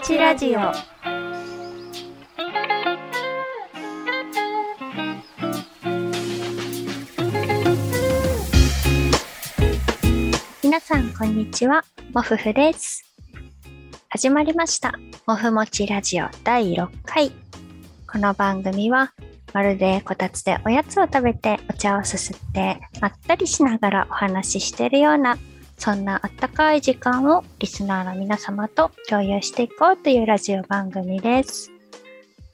ちラジオ皆さんこんにちは。もふふです。始まりました。もふもちラジオ第6回。この番組はまるでこたつでおやつを食べてお茶をすすってまったりしながらお話ししているようなそんなあったかい時間をリスナーの皆様と共有していこうというラジオ番組です。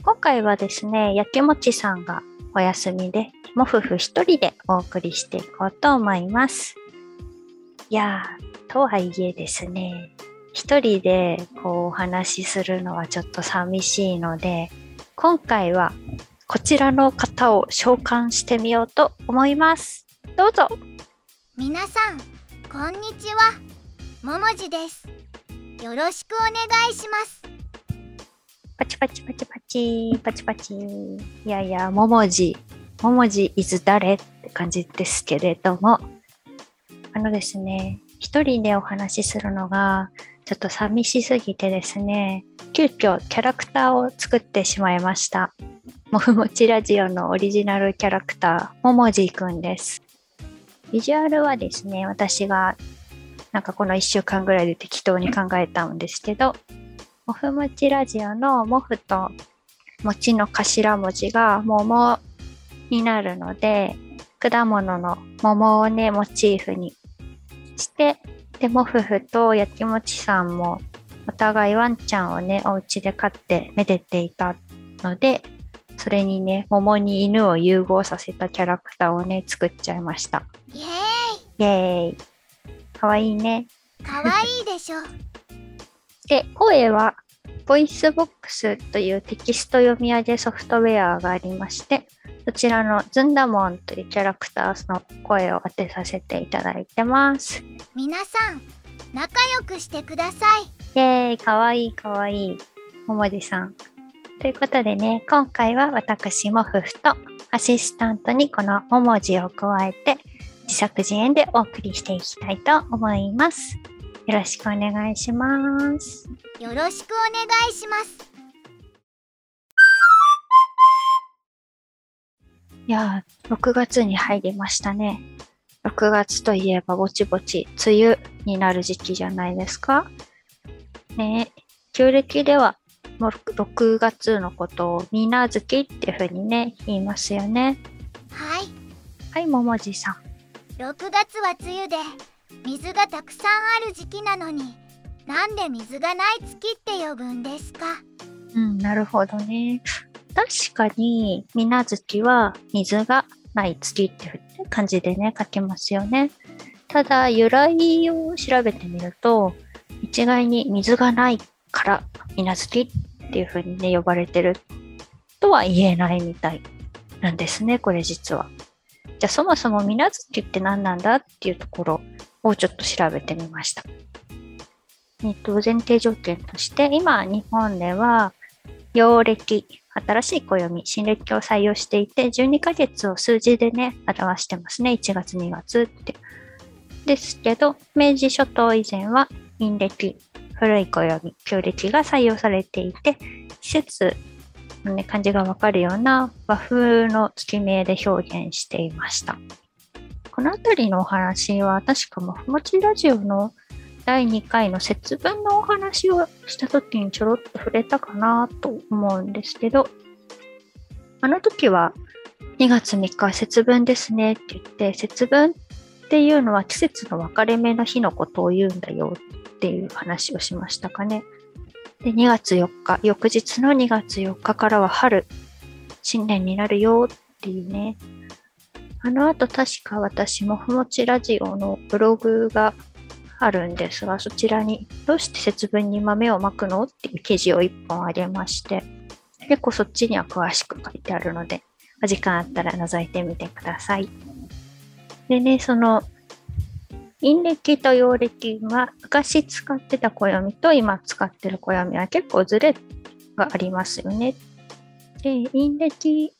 今回はですね、やきもちさんがお休みで、もふふ一人でお送りしていこうと思います。いやー、とはいえですね、一人でこうお話しするのはちょっと寂しいので、今回はこちらの方を召喚してみようと思います。どうぞ皆さんこんにちは。ももじです。よろしくお願いします。パチパチパチパチ。パチパチ。いやいやももじ。ももじいつ誰って感じですけれども。あのですね一人でお話しするのがちょっと寂しすぎてですね急遽キャラクターを作ってしまいました。もふもちラジオのオリジナルキャラクターももじくんです。ビジュアルはですね、私がなんかこの1週間ぐらいで適当に考えたんですけど、もふもちラジオのもふと餅の頭文字が桃になるので、果物の桃をね、モチーフにして、で、もふふとやきもちさんもお互いワンちゃんをね、お家で飼ってめでていたので、それにね、桃に犬を融合させたキャラクターをね、作っちゃいました。イエーイイエーイかわいいね。かわいいでしょ。で、声は、 VOICEVOX というテキスト読み上げソフトウェアがありまして、そちらのずんだもんというキャラクターの声を当てさせていただいてます。皆さん、仲良くしてください。イェーイ、かわいいかわいい。ももじさん。ということでね、今回は私も夫婦とアシスタントにこのももじを加えて自作自演でお送りしていきたいと思います。よろしくお願いします。よろしくお願いします。いやー、6月に入りましたね。6月といえばぼちぼち梅雨になる時期じゃないですか。ね旧暦ではもう6月のことをみな月っていうふうにね、言いますよね。はい。はい、ももじさん。6月は梅雨で、水がたくさんある時期なのに、なんで水がない月って呼ぶんですか？うん、なるほどね。確かに、みな月は水がない月っていう感じでね、書けますよね。ただ、由来を調べてみると、一概に水がないから水無月っていう風にね、呼ばれてるとは言えないみたいなんですね、これ実は。じゃあそもそも水無月って何なんだっていうところをちょっと調べてみました。えっと、前提条件として、今日本では、陽暦、新しい暦、新暦を採用していて、12ヶ月を数字でね、表してますね。1月、2月って。ですけど、明治初頭以前は、陰暦、古い暦、旧暦が採用されていて、季節の、ね、感じがわかるような和風の月名で表現していました。この辺りのお話は確かもふもちラジオの第2回の節分のお話をした時にちょろっと触れたかなと思うんですけど、あの時は2月3日節分ですねって言って、節分っっていうのは季節の分かれ目の日のことを言うんだよっていう話をしましたかね。で、2月4日、翌日の2月4日からは春、新年になるよっていうね。あの後確か私もふもちラジオのブログがあるんですが、そちらにどうして節分に豆をまくのっていう記事を1本あげまして、結構そっちには詳しく書いてあるので、お時間あったら覗いてみてください。でね、その陰暦と陽暦は昔使ってた暦と今使ってる暦は結構ずれがありますよね。で、陰暦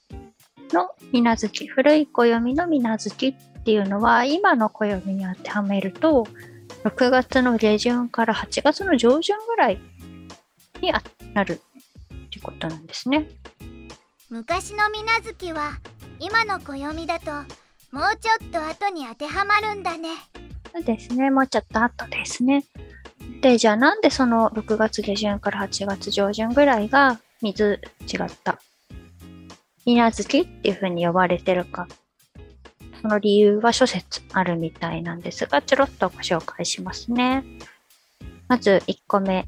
の水無月、古い暦の水無月っていうのは今の暦に当てはめると6月の下旬から8月の上旬ぐらいになるってことなんですね。昔の水無月は今の暦だともうちょっと後に当てはまるんだね。そうですね。もうちょっと後ですね。で、じゃあなんでその6月下旬から8月上旬ぐらいが水違った？水無月っていう風に呼ばれてるか。その理由は諸説あるみたいなんですが、ちょろっとご紹介しますね。まず1個目。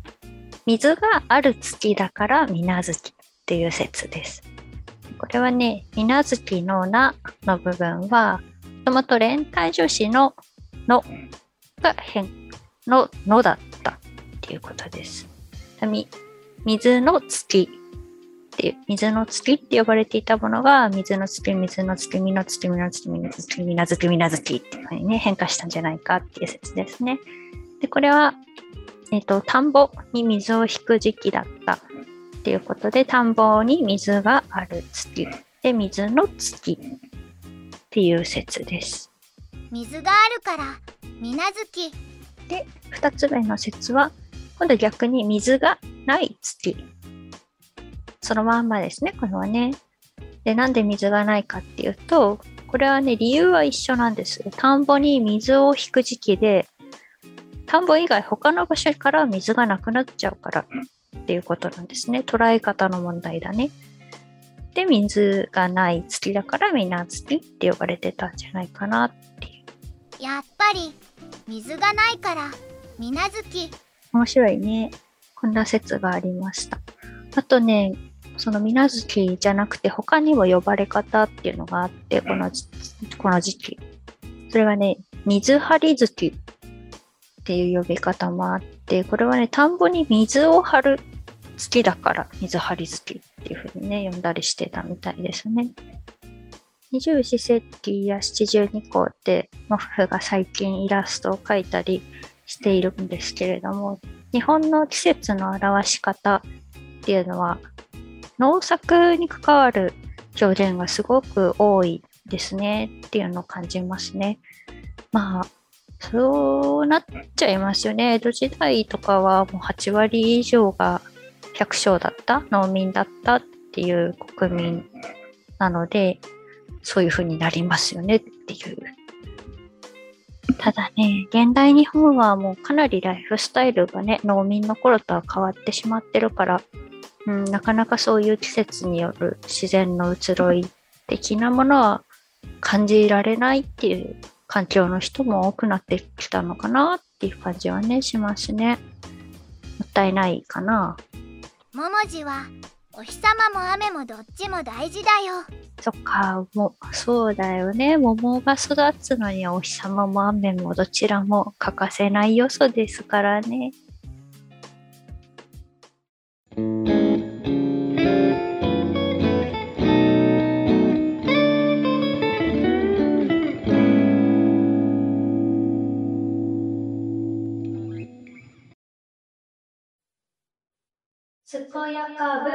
水がある月だから水無月っていう説です。これはね、水無月のなの部分は、もともと連帯助詞ののが変ののだったっていうことです。み水の月っていう、水の月って呼ばれていたものが、水の月、水の月、水の月、水の月、水の月、水の月、水の月っていうふうにね、変化したんじゃないかっていう説ですね。で、これは、えっ、ー、と、田んぼに水を引く時期だったっていうことで、田んぼに水がある月で、水の月っていう説です。水があるから、水月。で、二つ目の説は、今度逆に水がない月。そのまんまですね、これはね。で、なんで水がないかっていうと、これはね、理由は一緒なんです。田んぼに水を引く時期で、田んぼ以外他の場所から水がなくなっちゃうからっていうことなんですね。捉え方の問題だね。で、水がない月だから水月って呼ばれてたんじゃないかなっていう。やっぱり水がないから水月。面白いね。こんな説がありました。あとね、その水無月じゃなくて他にも呼ばれ方っていうのがあって、このこの時期。それはね、水張り月っていう呼び方もあって、これはね、田んぼに水を張る月だから水張り月っていうふうにね、呼んだりしてたみたいですね。二十四節気や七十二項って、モフが最近イラストを描いたりしているんですけれども、日本の季節の表し方っていうのは農作に関わる表現がすごく多いですねっていうのを感じますね。まあ、そうなっちゃいますよね。江戸時代とかはもう8割以上が百姓だった、農民だったっていう国民なので、そういう風になりますよねっていう。ただね、現代日本はもうかなりライフスタイルがね、農民の頃とは変わってしまってるから、うん、なかなかそういう季節による自然の移ろい的なものは感じられないっていう環境の人も多くなってきたのかなっていう感じはねしますね。もったいないかな。ももじはお日様も雨もどっちも大事だよ。そっか、もう、そうだよね。桃が育つのにお日様も雨もどちらも欠かせない要素ですからね。健やか部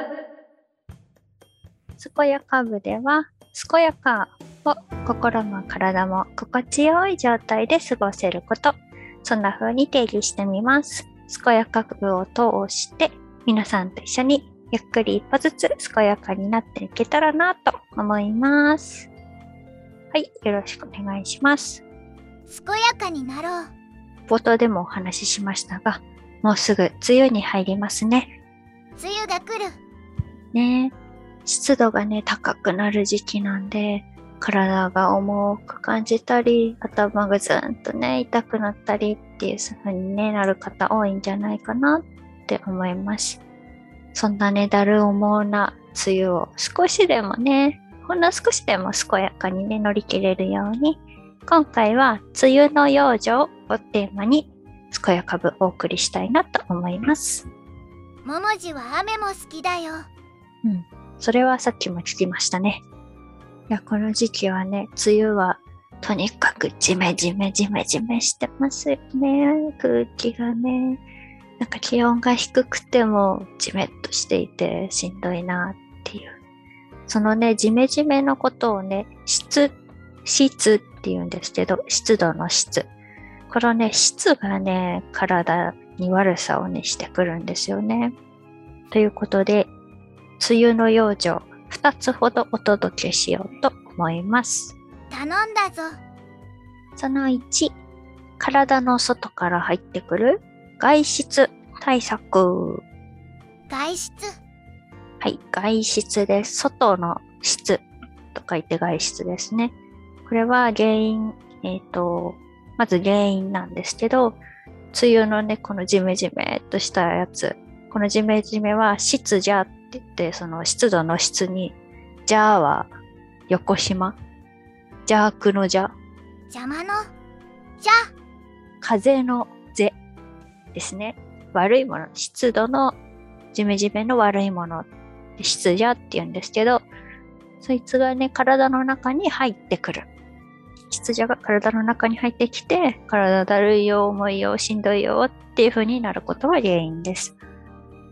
健やか部では健やかを心も体も心地よい状態で過ごせることそんな風に定義してみます健やか部を通して皆さんと一緒にゆっくり一歩ずつ健やかになっていけたらなと思いますはいよろしくお願いします健やかになろう冒頭でもお話ししましたがもうすぐ梅雨に入りますね梅雨が来る。ね湿度がね、高くなる時期なんで、体が重く感じたり、頭がずんとね、痛くなったりっていう風に、ね、なる方多いんじゃないかなって思います。そんなね、だる重な梅雨を少しでもね、ほんの少しでも健やかにね、乗り切れるように、今回は梅雨の養生をテーマに、健やかぶお送りしたいなと思います。ももじは雨も好きだよ。うん。それはさっきも聞きましたね。いや、この時期はね、梅雨はとにかくジメジメジメジメしてますよね。空気がね。なんか気温が低くてもジメッとしていてしんどいなっていう。そのね、ジメジメのことをね、湿、湿って言うんですけど、湿度の湿。このね、湿がね、体に悪さをね、してくるんですよね。ということで、梅雨の養生2つほどお届けしようと思います。頼んだぞその1、体の外から入ってくる外出対策。外出はい、外出です。外の質と書いて外出ですね。これは原因、えっ、と、まず原因なんですけど、梅雨のね、このジメジメっとしたやつ、このジメジメは湿じゃって言って、その湿度の質に、じゃあは横島、邪悪の邪、邪魔のじゃ風のぜですね。悪いもの、湿度のジメジメの悪いもの、湿邪って言うんですけど、そいつがね、体の中に入ってくる。湿邪が体の中に入ってきて、体だるいよ、重いよ、しんどいよっていう風になることが原因です。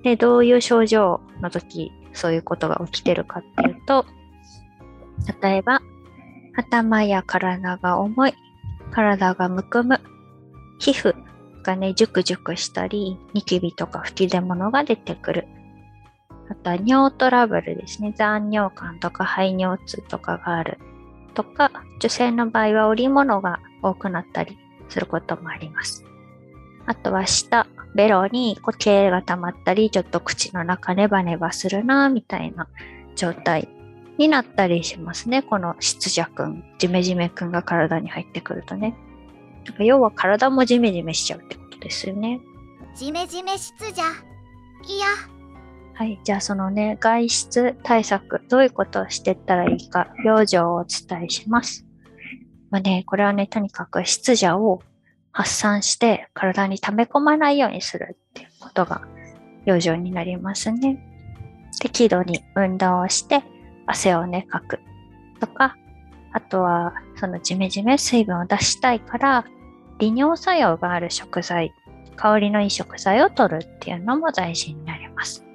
で、どういう症状の時、そういうことが起きてるかっていうと、例えば、頭や体が重い、体がむくむ、皮膚がね、ジュクジュクしたり、ニキビとか吹き出物が出てくる。あとは尿トラブルですね。残尿感とか排尿痛とかがある。とか、女性の場合は織物が多くなったりすることもあります。あとは舌、ベロに固形が溜まったり、ちょっと口の中ネバネバするな、みたいな状態になったりしますね。この湿邪くん、ジメジメくんが体に入ってくるとね。だか要は体もジメジメしちゃうってことですよね。ジメジメ湿じゃいやはい。じゃあそのね、外出対策、どういうことをしていったらいいか、養生をお伝えします。まあね、これはね、とにかく湿邪を発散して体に溜め込まないようにするっていうことが養生になりますね。適度に運動をして汗をね、かくとか、あとはそのジメジメ水分を出したいから利尿作用がある食材、香りのいい食材を取るっていうのも大事になります。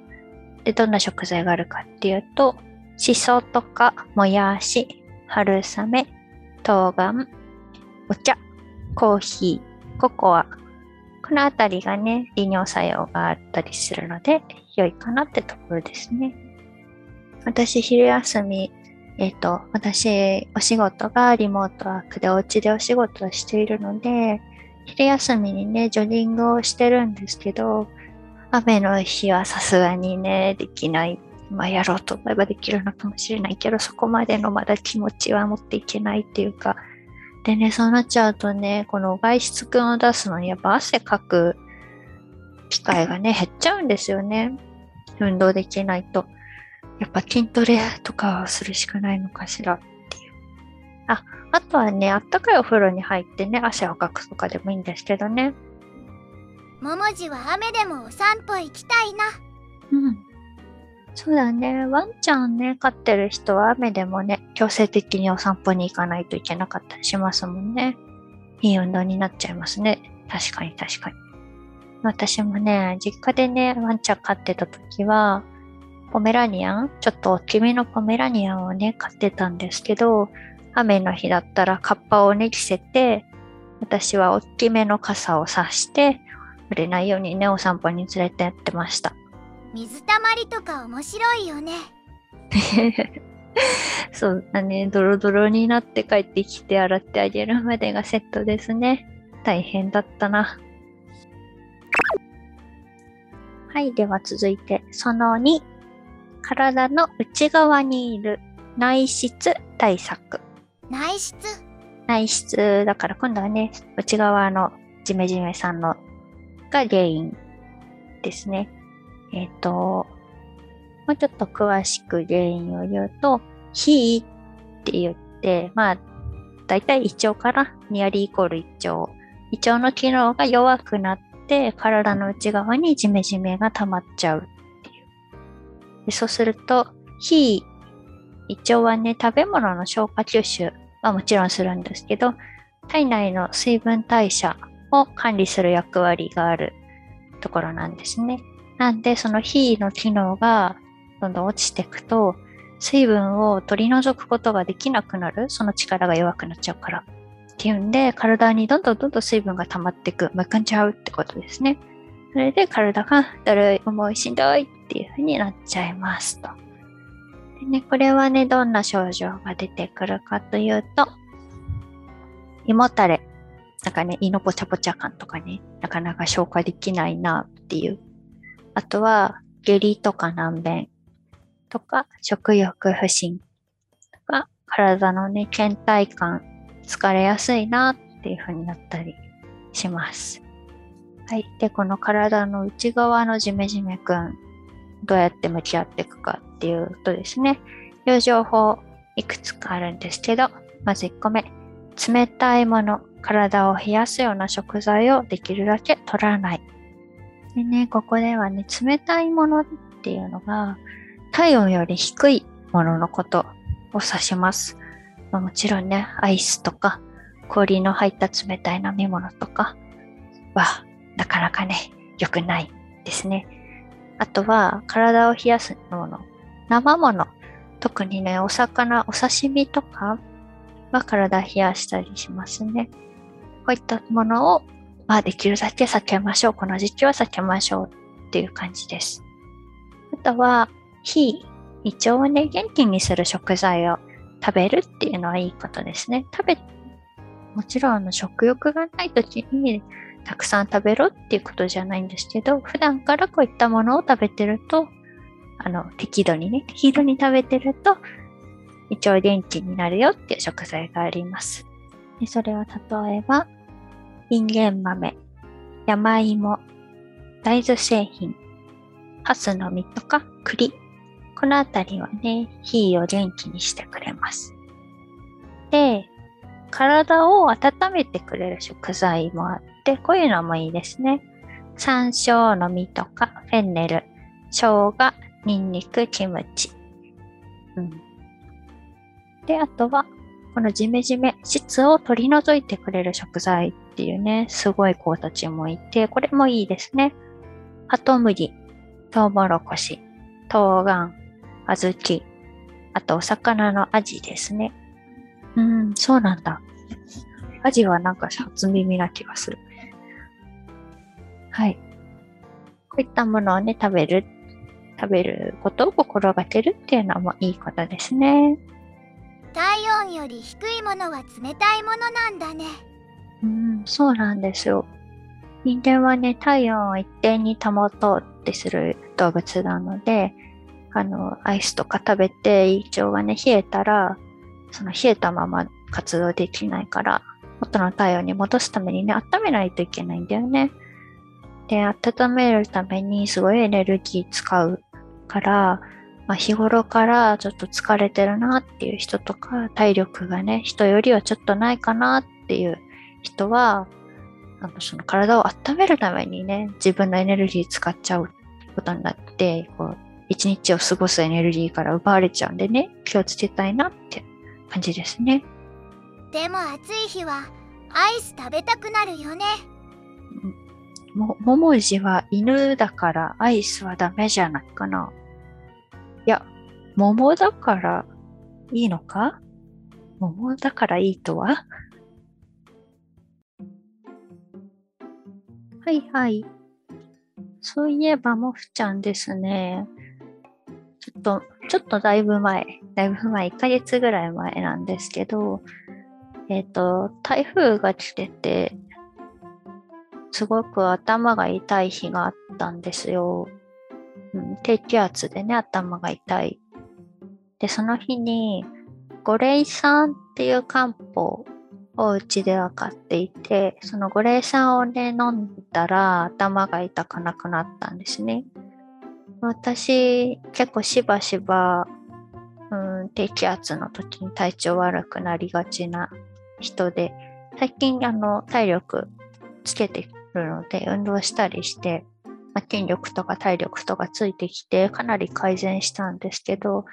で、どんな食材があるかっていうと、しそとか、もやし、春雨、冬瓜、お茶、コーヒー、ココア。このあたりがね、利尿作用があったりするので、良いかなってところですね。私、昼休み、えっ、と、私、お仕事がリモートワークでお家でお仕事をしているので、昼休みにね、ジョギングをしてるんですけど、雨の日はさすがにね、できない。まあ、やろうと思えばできるのかもしれないけど、そこまでのまだ気持ちは持っていけないっていうか、でね、そうなっちゃうとね、この外出君を出すのにやっぱ汗かく機会がね、減っちゃうんですよね。運動できないと。やっぱ筋トレとかをするしかないのかしらっていう。あ、あとはね、あったかいお風呂に入ってね、汗をかくとかでもいいんですけどね。ももじは雨でもお散歩行きたいなうん。そうだね。ワンちゃんね、飼ってる人は雨でもね、強制的にお散歩に行かないといけなかったりしますもんね。いい運動になっちゃいますね。確かに確かに。私もね、実家でね、ワンちゃん飼ってた時は、ポメラニアンちょっと大きめのポメラニアンをね、飼ってたんですけど、雨の日だったらカッパをね、着せて、私は大きめの傘を差して、触れないようにね、お散歩に連れてってました。水たまりとか面白いよね そうだね。ドロドロになって帰ってきて洗ってあげるまでがセットですね。大変だったな。はい。では続いて、その2。体の内側にいる内室対策。内室？内室だから今度はね、内側のジメジメさんのが原因ですね。えっ、と、もうちょっと詳しく原因を言うと、火って言って、まあ、だいたい胃腸からニアリーイコール胃腸。胃腸の機能が弱くなって、体の内側にジメジメが溜まっちゃうっていう。でそうすると、火、胃腸はね、食べ物の消化吸収はもちろんするんですけど、体内の水分代謝を管理する役割があるところなんですね。なんで、その火の機能がどんどん落ちていくと、水分を取り除くことができなくなる。その力が弱くなっちゃうから。っていうんで、体にどんどんどんどん水分が溜まっていく、むくんじゃうってことですね。それで体がだるい、重い、しんどいっていうふうになっちゃいますと。でね、これはね、どんな症状が出てくるかというと、胃もたれ、なんかね、胃のぽちゃぽちゃ感とかね、なかなか消化できないなっていう。あとは、下痢とか難便とか、食欲不振とか、体のね、倦怠感、疲れやすいなっていう風になったりします。はい。で、この体の内側のジメジメくん、どうやって向き合っていくかっていうとですね、いう情報いくつかあるんですけど、まず1個目、冷たいもの、体を冷やすような食材をできるだけ取らない。でね、ここではね、冷たいものっていうのが、体温より低いもののことを指します。ま、もちろんね、アイスとか、氷の入った冷たい飲み物とかは、なかなかね、良くないですね。あとは、体を冷やすもの、生もの、特にね、お魚、お刺身とかは体冷やしたりしますね。こういったものを、まあ、できるだけ避けましょう。この時期は避けましょうっていう感じです。あとは、火、胃腸をね、元気にする食材を食べるっていうのはいいことですね。食べ、もちろんあの食欲がない時にたくさん食べろっていうことじゃないんですけど、普段からこういったものを食べてると、あの、適度にね、適度に食べてると、胃腸元気になるよっていう食材があります。でそれは例えば、インゲン豆、山芋、大豆製品、ハスの実とか栗。このあたりはね、火を元気にしてくれます。で、体を温めてくれる食材もあって、こういうのもいいですね。山椒の実とか、フェンネル、生姜、ニンニク、キムチ。うん。で、あとは、このジメジメ、質を取り除いてくれる食材っていうね、すごい子たちもいて、これもいいですね。ハトムギ、トウモロコシ、冬瓜、小豆、あとお魚のアジですね。うん、そうなんだ。アジはなんか初耳な気がする。はい。こういったものをね、食べる、食べることを心がけるっていうのもいいことですね。体温より低いものは冷たいものなんだね。うん、そうなんですよ。人間はね、体温を一定に保とうってする動物なので、あの、アイスとか食べて胃腸がね、冷えたら、その冷えたまま活動できないから、元の体温に戻すためにね、温めないといけないんだよね。で、温めるためにすごいエネルギー使うから、まあ、日頃からちょっと疲れてるなっていう人とか、体力がね、人よりはちょっとないかなっていう人は、あのその体を温めるためにね、自分のエネルギー使っちゃうことになって、こう、一日を過ごすエネルギーから奪われちゃうんでね、気をつけたいなって感じですね。でも暑い日はアイス食べたくなるよね。も、ももじは犬だからアイスはダメじゃないかな。いや、桃だからいいのか？桃だからいいとは？はいはい。そういえば、もふちゃんですね。ちょっと、ちょっとだいぶ前、だいぶ前、1ヶ月ぐらい前なんですけど、えっ、ー、と、台風が来てて、すごく頭が痛い日があったんですよ。低気圧でね、頭が痛い。で、その日に、五霊酸っていう漢方をうちでは買っていて、その五霊酸をね、飲んだら頭が痛くなくなったんですね。私、結構しばしば、うん、低気圧の時に体調悪くなりがちな人で、最近あの体力つけてるので運動したりして、まあ、筋力とか体力とかついてきてかなり改善したんですけど、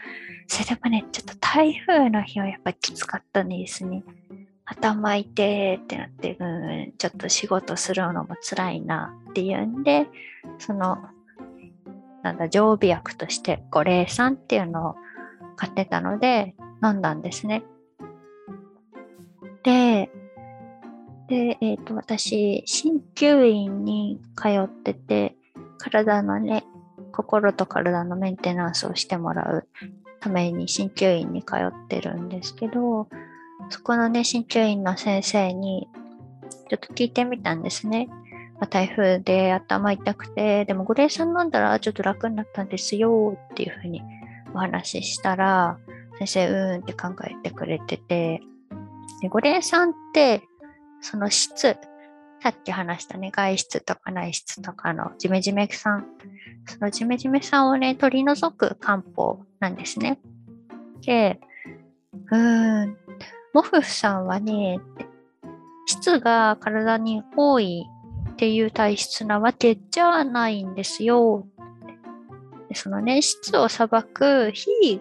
それでもね、ちょっと台風の日はやっぱきつかったんですね。頭痛いってなって、うん、ちょっと仕事するのも辛いなっていうんで、その、なんだ、常備薬として五霊酸っていうのを買ってたので飲んだんですね。で、で、えっ、ー、と、私、鍼灸院に通ってて、体のね、心と体のメンテナンスをしてもらうために鍼灸院に通ってるんですけど、そこのね、鍼灸院の先生にちょっと聞いてみたんですね。まあ、台風で頭痛くて、でもゴレイさん飲んだらちょっと楽になったんですよっていうふうにお話ししたら、先生、うーんって考えてくれてて、でゴレイさんって、その質、さっき話したね、外質とか内質とかのジメジメさん、そのジメジメさんをね、取り除く漢方なんですね。で、うーん、モフフさんはね、質が体に多いっていう体質なわけじゃないんですよ。でそのね、質を裁く火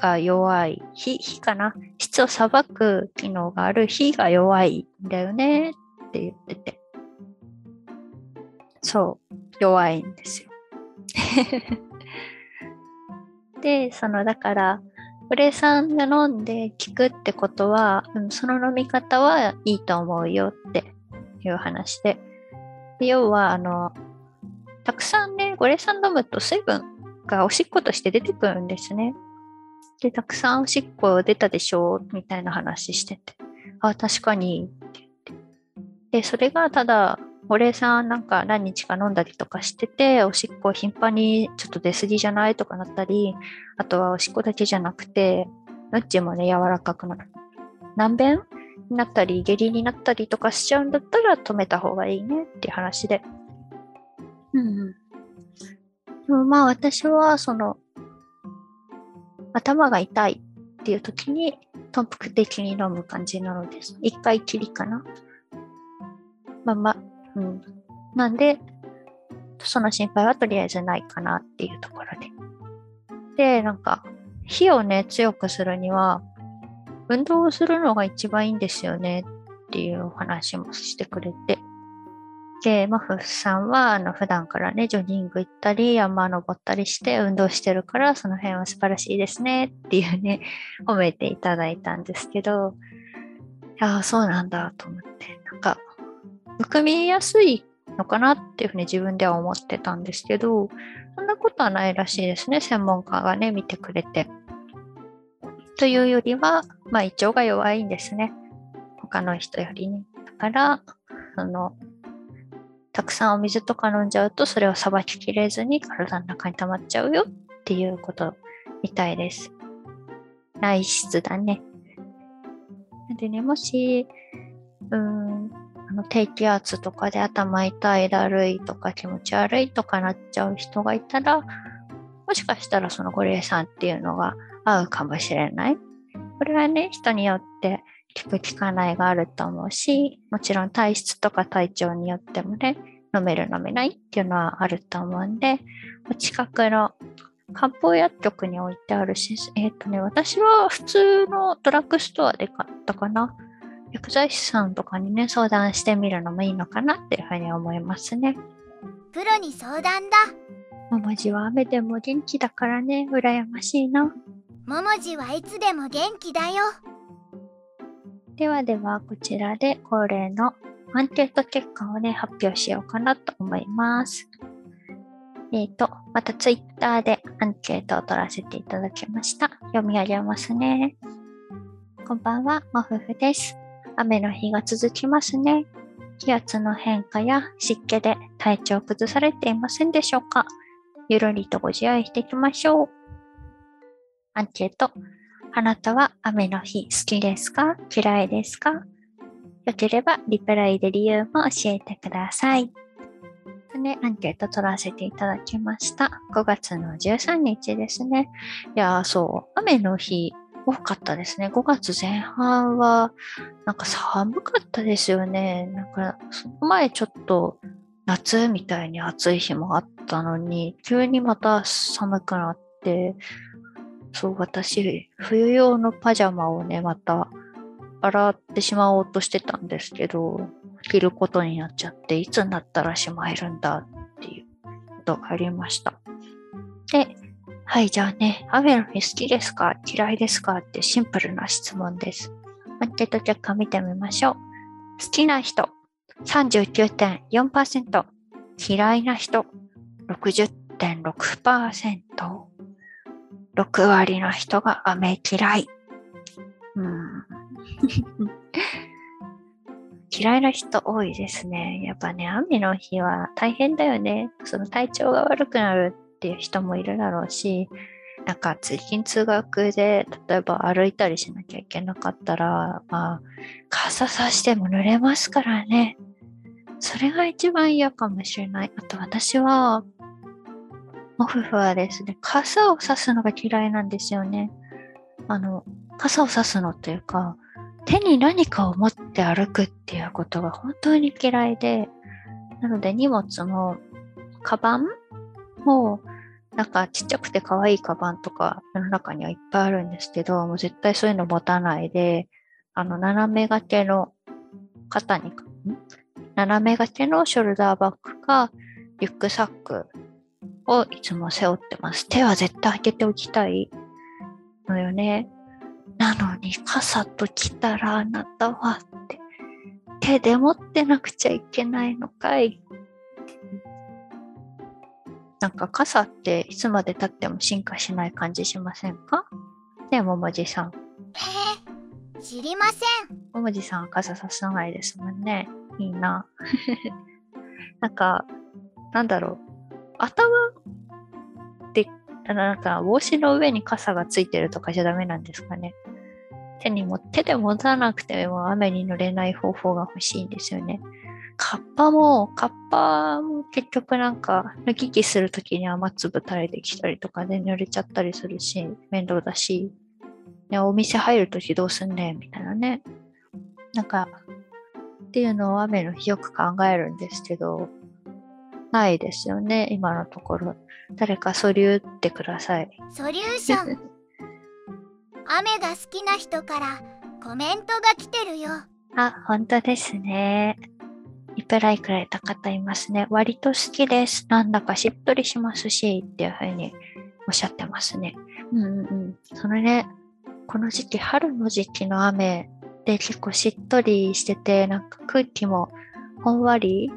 が弱い、火、火かな？質を裁く機能がある火が弱いんだよねって言ってて。そう、弱いんですよ。で、そのだから、ブレさんが飲んで効くってことは、うん、その飲み方はいいと思うよっていう話で。要は、あの、たくさんね、ゴレ酸飲むと水分がおしっことして出てくるんですね。で、たくさんおしっこ出たでしょみたいな話してて。あ、確かに。で、それがただ、ゴレ酸なんか何日か飲んだりとかしてて、おしっこ頻繁にちょっと出過ぎじゃないとかなったり、あとはおしっこだけじゃなくて、うんちもね、柔らかくなる。難便になったり、下痢になったりとかしちゃうんだったら止めた方がいいねっていう話で。うん。でもまあ私はその、頭が痛いっていう時に、頓服的に飲む感じなのです。一回きりかな。まあまあ、うん。なんで、その心配はとりあえずないかなっていうところで。で、なんか、火をね、強くするには、運動をするのが一番いいんですよねっていうお話もしてくれて。で、マフさんは、あの、普段からね、ジョギング行ったり、山登ったりして運動してるから、その辺は素晴らしいですねっていうね、褒めていただいたんですけど、いやそうなんだと思って、なんか、むみやすいのかなっていうふうに自分では思ってたんですけど、そんなことはないらしいですね、専門家がね、見てくれて。というよりは、まあ、胃腸が弱いんですね。他の人よりね。だから、その、たくさんお水とか飲んじゃうと、それをさばききれずに体の中に溜まっちゃうよっていうことみたいです。内質だね。でね、もし、うん、の低気圧とかで頭痛い、だるいとか気持ち悪いとかなっちゃう人がいたら、もしかしたらそのゴリエさんっていうのが合うかもしれない。これはね、人によって効く効かないがあると思うし、もちろん体質とか体調によってもね、飲める飲めないっていうのはあると思うんで、お近くの漢方薬局に置いてあるし、えっ、ー、とね、私は普通のドラッグストアで買ったかな。薬剤師さんとかにね、相談してみるのもいいのかなっていうふうに思いますね。プロに相談だ。ももじは雨でも元気だからね、羨ましいな。ももじはいつでも元気だよ。ではでは、こちらで恒例のアンケート結果をね、発表しようかなと思います。えっ、ー、と、またツイッターでアンケートを取らせていただきました。読み上げますね。こんばんは、もふふです。雨の日が続きますね。気圧の変化や湿気で体調崩されていませんでしょうかゆるりとご自愛していきましょう。アンケート。あなたは雨の日好きですか？嫌いですか？よければリプライで理由も教えてください。ね、アンケート取らせていただきました。5月の13日ですね。いやー、そう、雨の日多かったですね。5月前半は、なんか寒かったですよね。なんか、その前ちょっと夏みたいに暑い日もあったのに、急にまた寒くなって、そう、私、冬用のパジャマをね、また洗ってしまおうとしてたんですけど、着ることになっちゃって、いつになったらしまえるんだっていうことがありました。で、はい、じゃあね、雨の日好きですか？嫌いですか？ってシンプルな質問です。アンケート結果見てみましょう。好きな人39.4%、嫌いな人50.6%。6割の人が雨嫌い。うん、嫌いな人多いですね。やっぱね、雨の日は大変だよね。その体調が悪くなるっていう人もいるだろうし、なんか通勤通学で例えば歩いたりしなきゃいけなかったら、まあ、傘さしても濡れますからね。それが一番嫌かもしれない。あと私は、モフフはですね、傘を差すのが嫌いなんですよね。あの、傘を差すのというか、手に何かを持って歩くっていうことが本当に嫌いで、なので荷物も、カバンも、なんかちっちゃくて可愛いカバンとか世の中にはいっぱいあるんですけど、もう絶対そういうの持たないで、あの、斜め掛けの肩に、斜め掛けのショルダーバッグか、リュックサックをいつも背負ってます。手は絶対開けておきたいのよね。なのに傘と来たらあなたはって手で持ってなくちゃいけないのかい。なんか傘っていつまで経っても進化しない感じしませんか？ねえ、ももじさん。えー、知りません。ももじさんは傘ささないですもんね。いいな。なんか、なんだろう。頭って、なんか帽子の上に傘がついてるとかじゃダメなんですかね。手にも、手で持たなくても雨に濡れない方法が欲しいんですよね。カッパも、カッパも結局なんか脱ぎ着するときに雨粒垂れてきたりとかで濡れちゃったりするし、面倒だし、ね、お店入るときどうすんねんみたいなね。なんか、っていうのを雨の日よく考えるんですけど、ないですよね、今のところ。誰かソリューってください。ソリューション。雨が好きな人からコメントが来てるよ。あ、本当ですね。リプライくれた方いますね。割と好きです。なんだかしっとりしますし、っていうふうにおっしゃってますね。うんうんうん。そのね、この時期、春の時期の雨で結構しっとりしてて、なんか空気もほんわり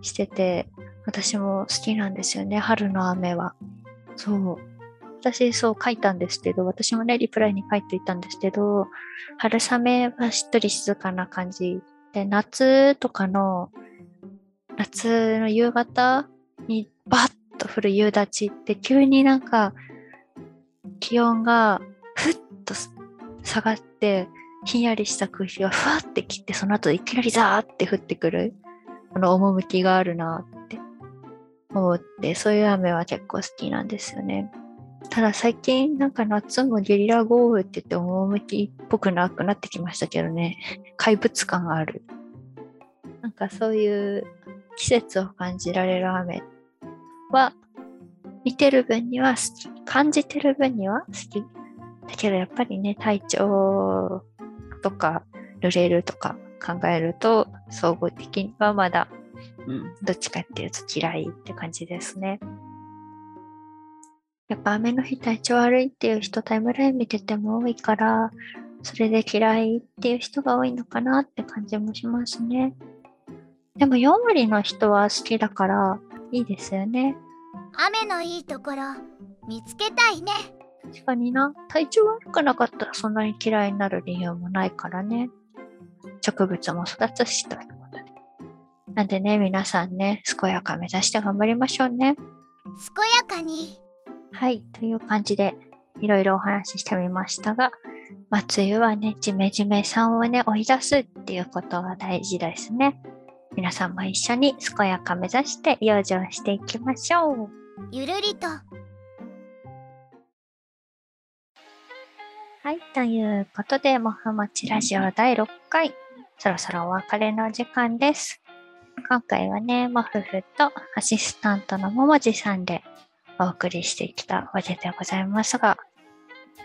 してて、私も好きなんですよね、春の雨は。そう。私そう書いたんですけど、私もね、リプライに書いていたんですけど、春雨はしっとり静かな感じで、夏とかの、夏の夕方にバッと降る夕立って急になんか気温がふっと下がって、ひんやりした空気がふわってきて、その後いきなりザーって降ってくる、この趣があるなって思って、そういう雨は結構好きなんですよね。ただ最近なんか夏もゲリラ豪雨って言って趣っぽくなくなってきましたけどね。怪物感がある。なんかそういう季節を感じられる雨は見てる分には好き。感じてる分には好き。だけどやっぱりね、体調とか濡れるとか考えると総合的にはまだ、うん、どっちかっていうと嫌いって感じですね。やっぱ雨の日体調悪いっていう人タイムライン見てても多いから、それで嫌いっていう人が多いのかなって感じもしますね。でも4割の人は好きだからいいですよね。雨のいいところ見つけたいね。確かにな。体調悪くなかったらそんなに嫌いになる理由もないからね。植物も育つしということで。なんでね、皆さんね、健やか目指して頑張りましょうね。健やかに。はい、という感じでいろいろお話ししてみましたが、まあ、梅雨はね、ジメジメさんをね、追い出すっていうことが大事ですね。皆さんも一緒に健やか目指して養生していきましょう。ゆるりと。はい、ということで、もふもちラジオ第6回、そろそろお別れの時間です。今回はね、もふふとアシスタントのももじさんでお送りしてきたわけでございますが、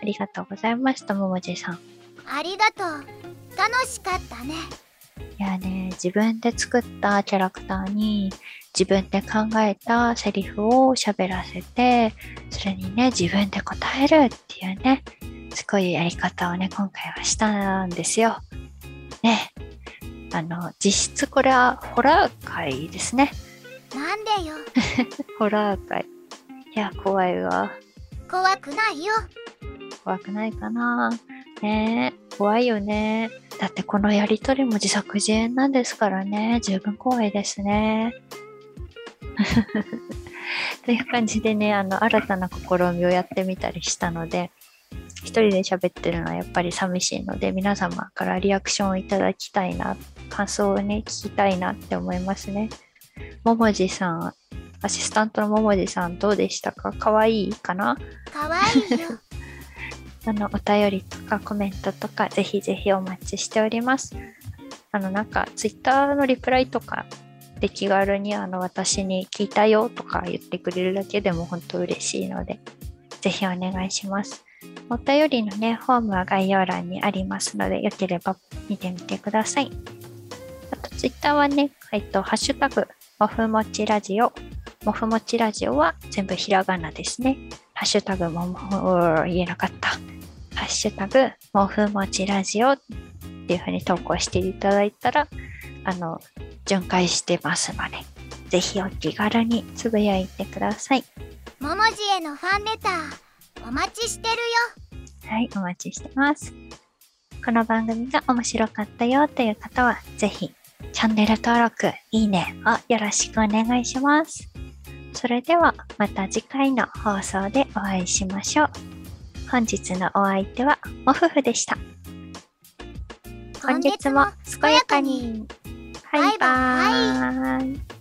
ありがとうございました、ももじさん。ありがとう。楽しかったね。いやね、自分で作ったキャラクターに自分で考えたセリフを喋らせて、それにね、自分で答えるっていうね、すごいやり方をね、今回はしたんですよ。ね。あの、実質これはホラー界ですね。なんでよ。ホラー界。いや、怖いわ。怖くないよ怖くないかなねえ、怖いよね。だってこのやりとりも自作自演なんですからね。十分怖いですね。という感じでね、あの、新たな試みをやってみたりしたので、一人で喋ってるのはやっぱり寂しいので、皆様からリアクションをいただきたいな、感想をね、聞きたいなって思いますね。ももじさん、アシスタントのももじさんどうでしたか？かわいいかな？可愛いよ あの、お便りとかコメントとか、ぜひぜひお待ちしております。あの、なんか、ツイッターのリプライとか、で気軽にあの私に聞いたよとか言ってくれるだけでも本当嬉しいので、ぜひお願いします。お便りのね、フォームは概要欄にありますので、よければ見てみてください。あと、ツイッターはね、えっと、ハッシュタグ、もふもちラジオ。もふもちラジオは全部ひらがなですね。ハッシュタグももふ、言えなかった。ハッシュタグ、もふもちラジオっていうふうに投稿していただいたら、あの、巡回してますので、ぜひお気軽につぶやいてください。ももじへのファンレターお待ちしてるよはい、お待ちしてます。この番組が面白かったよという方は、ぜひ、チャンネル登録、いいねをよろしくお願いします。それでは、また次回の放送でお会いしましょう。本日のお相手は、もふふでした。本日も健やかに。バイバーイ。